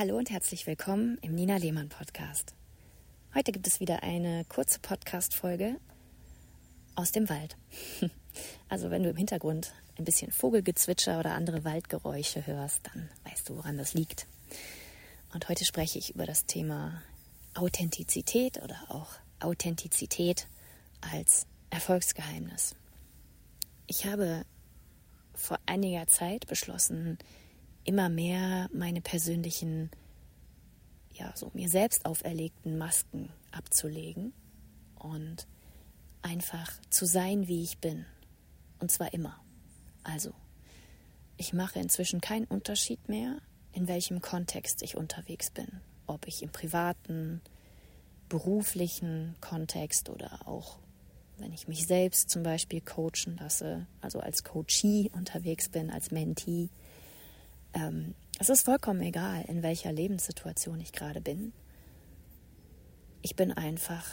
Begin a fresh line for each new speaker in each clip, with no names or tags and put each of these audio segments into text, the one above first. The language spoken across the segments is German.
Hallo und herzlich willkommen im Nina Lehmann Podcast. Heute gibt es wieder eine kurze Podcast-Folge aus dem Wald. Also, wenn du im Hintergrund ein bisschen Vogelgezwitscher oder andere Waldgeräusche hörst, dann weißt du, woran das liegt. Und heute spreche ich über das Thema Authentizität oder auch Authentizität als Erfolgsgeheimnis. Ich habe vor einiger Zeit beschlossen, immer mehr meine persönlichen, ja, so mir selbst auferlegten Masken abzulegen und einfach zu sein, wie ich bin. Und zwar immer. Also, ich mache inzwischen keinen Unterschied mehr, in welchem Kontext ich unterwegs bin. Ob ich im privaten, beruflichen Kontext oder auch wenn ich mich selbst zum Beispiel coachen lasse, also als Coachee unterwegs bin, als Mentee. Ähm, es ist vollkommen egal, in welcher Lebenssituation ich gerade bin. Ich bin einfach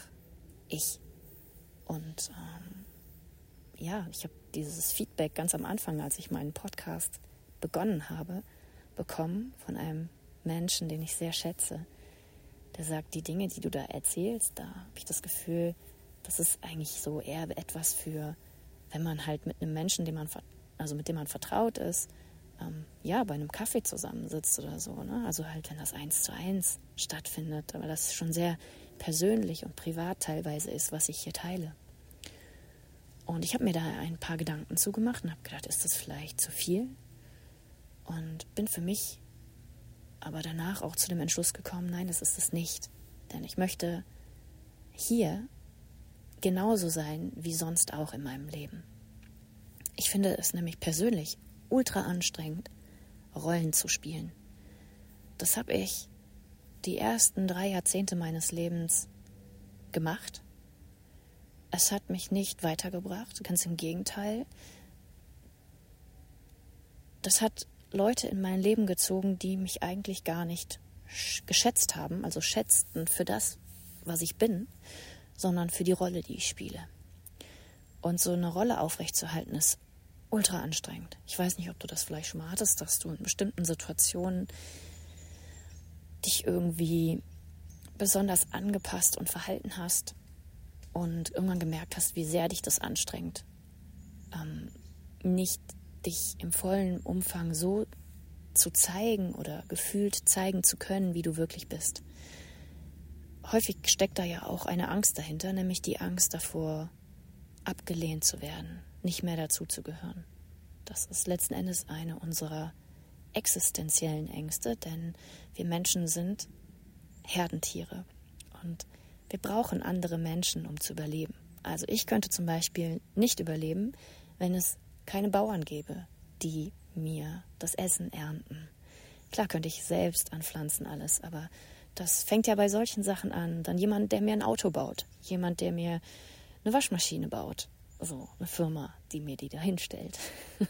ich. Und ähm, ja, ich habe dieses Feedback ganz am Anfang, als ich meinen Podcast begonnen habe, bekommen von einem Menschen, den ich sehr schätze. Der sagt, die Dinge, die du da erzählst, da habe ich das Gefühl, das ist eigentlich so eher etwas für, wenn man halt mit einem Menschen, dem man, also mit dem man vertraut ist, ähm, ja, bei einem Kaffee zusammensitzt oder so. Ne? Also halt, wenn das eins zu eins stattfindet, aber das schon sehr persönlich und privat teilweise ist, was ich hier teile. Und ich habe mir da ein paar Gedanken zugemacht und habe gedacht, ist das vielleicht zu viel? Und bin für mich aber danach auch zu dem Entschluss gekommen, nein, das ist es nicht. Denn ich möchte hier genauso sein wie sonst auch in meinem Leben. Ich finde es nämlich persönlich ultra anstrengend, Rollen zu spielen. Das habe ich die ersten drei Jahrzehnte meines Lebens gemacht. Es hat mich nicht weitergebracht, ganz im Gegenteil. Das hat Leute in mein Leben gezogen, die mich eigentlich gar nicht geschätzt haben, also schätzten für das, was ich bin sondern für die Rolle, die ich spiele. Und so eine Rolle aufrechtzuerhalten ist ultra anstrengend. Ich weiß nicht, ob du das vielleicht schon mal hattest, dass du in bestimmten Situationen dich irgendwie besonders angepasst und verhalten hast und irgendwann gemerkt hast, wie sehr dich das anstrengt. Ähm, nicht dich im vollen Umfang so zu zeigen oder gefühlt zeigen zu können, wie du wirklich bist häufig steckt da ja auch eine Angst dahinter, nämlich die Angst davor, abgelehnt zu werden, nicht mehr dazuzugehören. Das ist letzten Endes eine unserer existenziellen Ängste, denn wir Menschen sind Herdentiere und wir brauchen andere Menschen, um zu überleben. Also ich könnte zum Beispiel nicht überleben, wenn es keine Bauern gäbe, die mir das Essen ernten. Klar könnte ich selbst anpflanzen alles, aber das fängt ja bei solchen Sachen an. Dann jemand, der mir ein Auto baut. Jemand, der mir eine Waschmaschine baut. So, eine Firma, die mir die da hinstellt.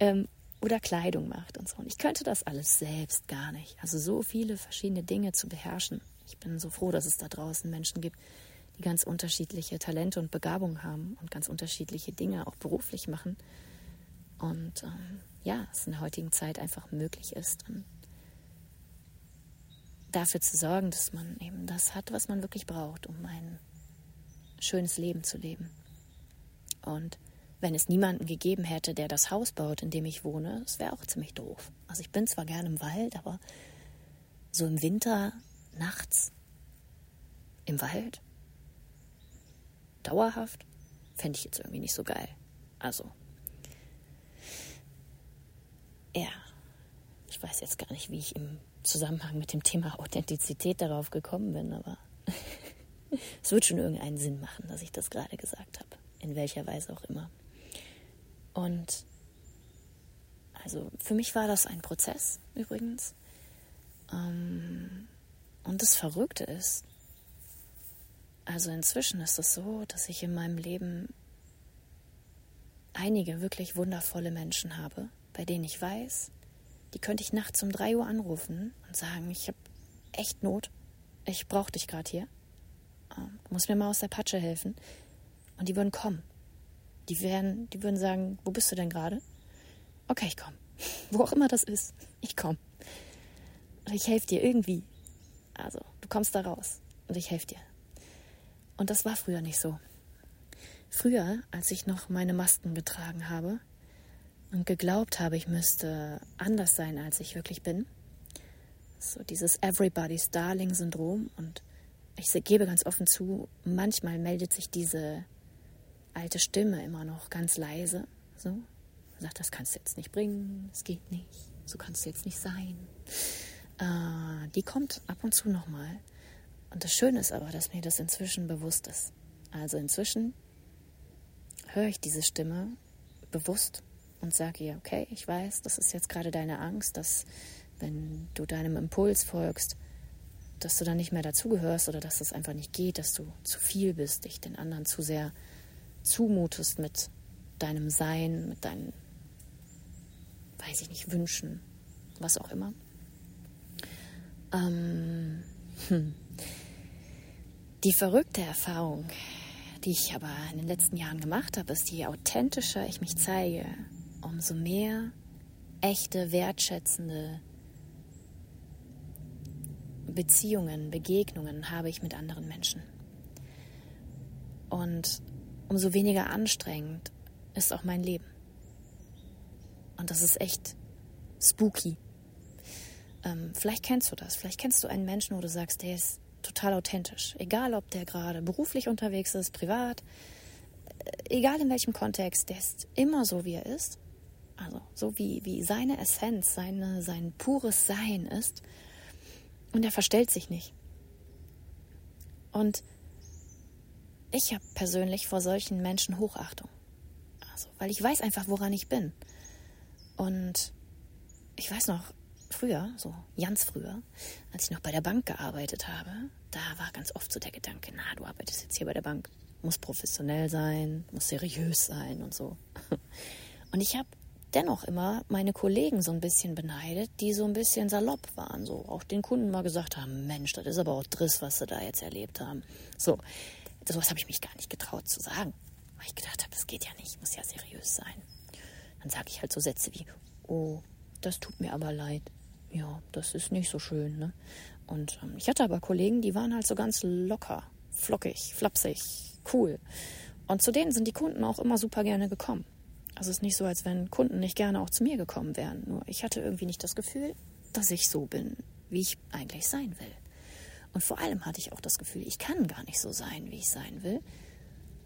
ähm, oder Kleidung macht und so. Und ich könnte das alles selbst gar nicht. Also so viele verschiedene Dinge zu beherrschen. Ich bin so froh, dass es da draußen Menschen gibt, die ganz unterschiedliche Talente und Begabungen haben und ganz unterschiedliche Dinge auch beruflich machen. Und ähm, ja, es in der heutigen Zeit einfach möglich ist. Und dafür zu sorgen, dass man eben das hat, was man wirklich braucht, um ein schönes Leben zu leben. Und wenn es niemanden gegeben hätte, der das Haus baut, in dem ich wohne, das wäre auch ziemlich doof. Also ich bin zwar gerne im Wald, aber so im Winter, nachts, im Wald, dauerhaft, fände ich jetzt irgendwie nicht so geil. Also, ja, ich weiß jetzt gar nicht, wie ich im Zusammenhang mit dem Thema Authentizität darauf gekommen bin, aber es wird schon irgendeinen Sinn machen, dass ich das gerade gesagt habe, in welcher Weise auch immer. Und also für mich war das ein Prozess übrigens. Ähm, und das Verrückte ist, also inzwischen ist es so, dass ich in meinem Leben einige wirklich wundervolle Menschen habe, bei denen ich weiß, die könnte ich nachts um drei Uhr anrufen und sagen, ich habe echt Not, ich brauche dich gerade hier, ähm, du musst mir mal aus der Patsche helfen. Und die würden kommen. Die, wären, die würden sagen, wo bist du denn gerade? Okay, ich komme. Wo auch immer das ist, ich komme. Und ich helfe dir irgendwie. Also, du kommst da raus und ich helfe dir. Und das war früher nicht so. Früher, als ich noch meine Masken getragen habe und geglaubt habe, ich müsste anders sein, als ich wirklich bin, so dieses Everybody's Darling-Syndrom und ich gebe ganz offen zu, manchmal meldet sich diese alte Stimme immer noch ganz leise, so, sagt, das kannst du jetzt nicht bringen, es geht nicht, so kannst du jetzt nicht sein. Äh, die kommt ab und zu nochmal. Und das Schöne ist aber, dass mir das inzwischen bewusst ist. Also inzwischen höre ich diese Stimme bewusst und sage ihr, okay, ich weiß, das ist jetzt gerade deine Angst, dass wenn du deinem Impuls folgst, dass du dann nicht mehr dazugehörst oder dass das einfach nicht geht, dass du zu viel bist, dich den anderen zu sehr zumutest mit deinem Sein, mit deinen, weiß ich nicht, Wünschen, was auch immer. Ähm, hm. Die verrückte Erfahrung, die ich aber in den letzten Jahren gemacht habe, ist, je authentischer ich mich zeige, umso mehr echte, wertschätzende Beziehungen, Begegnungen habe ich mit anderen Menschen. Und umso weniger anstrengend ist auch mein Leben. Und das ist echt spooky. Ähm, vielleicht kennst du das. Vielleicht kennst du einen Menschen, wo du sagst, der ist total authentisch. Egal, ob der gerade beruflich unterwegs ist, privat, äh, egal in welchem Kontext, der ist immer so, wie er ist. Also so wie, wie seine Essenz, seine, sein pures Sein ist. Und er verstellt sich nicht. Und ich habe persönlich vor solchen Menschen Hochachtung. Also, weil ich weiß einfach, woran ich bin. Und ich weiß noch, früher, so ganz früher, als ich noch bei der Bank gearbeitet habe, da war ganz oft so der Gedanke, na, du arbeitest jetzt hier bei der Bank, muss professionell sein, muss seriös sein und so. Und ich habe dennoch immer meine Kollegen so ein bisschen beneidet, die so ein bisschen salopp waren, so auch den Kunden mal gesagt haben, Mensch, das ist aber auch Driss, was sie da jetzt erlebt haben. So, sowas habe ich mich gar nicht getraut zu sagen, weil ich gedacht habe, das geht ja nicht, muss ja seriös sein. Dann sage ich halt so Sätze wie, oh, das tut mir aber leid. Ja, das ist nicht so schön, ne? Und ähm, ich hatte aber Kollegen, die waren halt so ganz locker, flockig, flapsig, cool. Und zu denen sind die Kunden auch immer super gerne gekommen. Also es ist nicht so, als wenn Kunden nicht gerne auch zu mir gekommen wären. Nur ich hatte irgendwie nicht das Gefühl, dass ich so bin, wie ich eigentlich sein will. Und vor allem hatte ich auch das Gefühl, ich kann gar nicht so sein, wie ich sein will,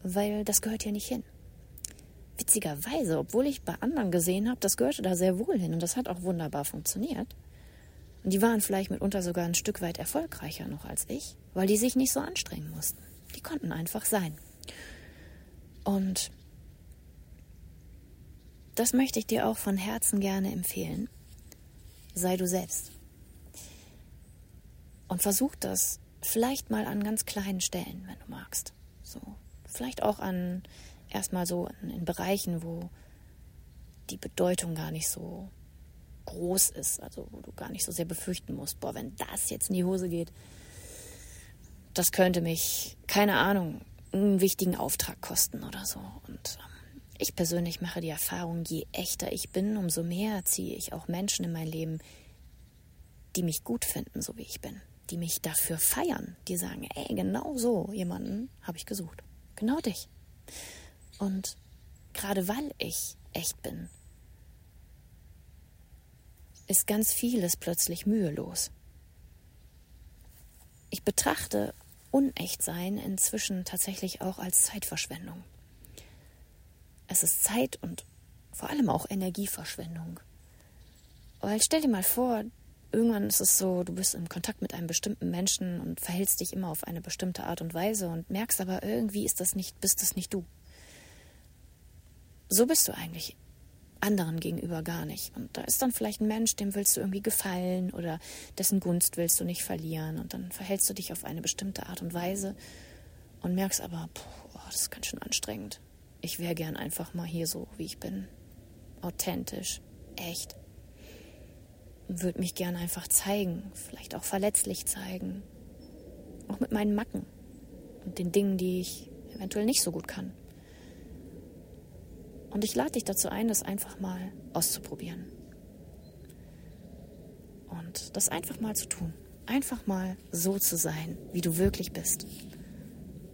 weil das gehört hier nicht hin. Witzigerweise, obwohl ich bei anderen gesehen habe, das gehörte da sehr wohl hin und das hat auch wunderbar funktioniert. Und die waren vielleicht mitunter sogar ein Stück weit erfolgreicher noch als ich, weil die sich nicht so anstrengen mussten. Die konnten einfach sein. Und das möchte ich dir auch von Herzen gerne empfehlen. Sei du selbst. Und versuch das vielleicht mal an ganz kleinen Stellen, wenn du magst. So, vielleicht auch an erstmal so in, in Bereichen, wo die Bedeutung gar nicht so groß ist, also wo du gar nicht so sehr befürchten musst, boah, wenn das jetzt in die Hose geht, das könnte mich, keine Ahnung, einen wichtigen Auftrag kosten oder so. Und ähm, ich persönlich mache die Erfahrung, je echter ich bin, umso mehr ziehe ich auch Menschen in mein Leben, die mich gut finden, so wie ich bin, die mich dafür feiern, die sagen, ey, genau so jemanden habe ich gesucht. Genau dich. Und gerade weil ich echt bin, ist ganz vieles plötzlich mühelos. Ich betrachte Unechtsein inzwischen tatsächlich auch als Zeitverschwendung. Es ist Zeit und vor allem auch Energieverschwendung. Weil stell dir mal vor, irgendwann ist es so, du bist im Kontakt mit einem bestimmten Menschen und verhältst dich immer auf eine bestimmte Art und Weise und merkst aber irgendwie ist das nicht, bist das nicht du. So bist du eigentlich anderen gegenüber gar nicht. Und da ist dann vielleicht ein Mensch, dem willst du irgendwie gefallen oder dessen Gunst willst du nicht verlieren und dann verhältst du dich auf eine bestimmte Art und Weise und merkst aber, boah, das ist ganz schön anstrengend ich wäre gern einfach mal hier so, wie ich bin. Authentisch, echt. Würde mich gern einfach zeigen, vielleicht auch verletzlich zeigen. Auch mit meinen Macken und den Dingen, die ich eventuell nicht so gut kann. Und ich lade dich dazu ein, das einfach mal auszuprobieren. Und das einfach mal zu tun. Einfach mal so zu sein, wie du wirklich bist.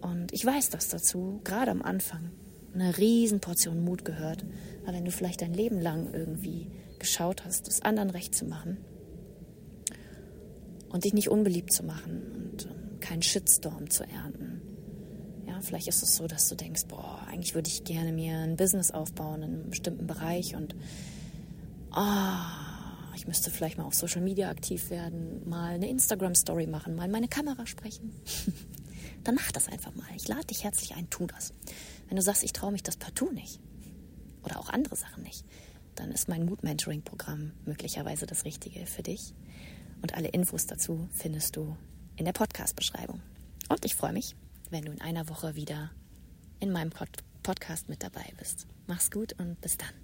Und ich weiß, dass dazu, gerade am Anfang, eine Riesenportion Mut gehört. Aber wenn du vielleicht dein Leben lang irgendwie geschaut hast, es anderen recht zu machen und dich nicht unbeliebt zu machen und ähm, keinen Shitstorm zu ernten. Ja, vielleicht ist es so, dass du denkst, boah, eigentlich würde ich gerne mir ein Business aufbauen in einem bestimmten Bereich und oh, ich müsste vielleicht mal auf Social Media aktiv werden, mal eine Instagram-Story machen, mal meine Kamera sprechen. Dann mach das einfach mal. Ich lade dich herzlich ein, tu das. Wenn du sagst, ich traue mich das partout nicht oder auch andere Sachen nicht, dann ist mein Mood-Mentoring-Programm möglicherweise das Richtige für dich. Und alle Infos dazu findest du in der Podcast-Beschreibung. Und ich freue mich, wenn du in einer Woche wieder in meinem Pod Podcast mit dabei bist. Mach's gut und bis dann.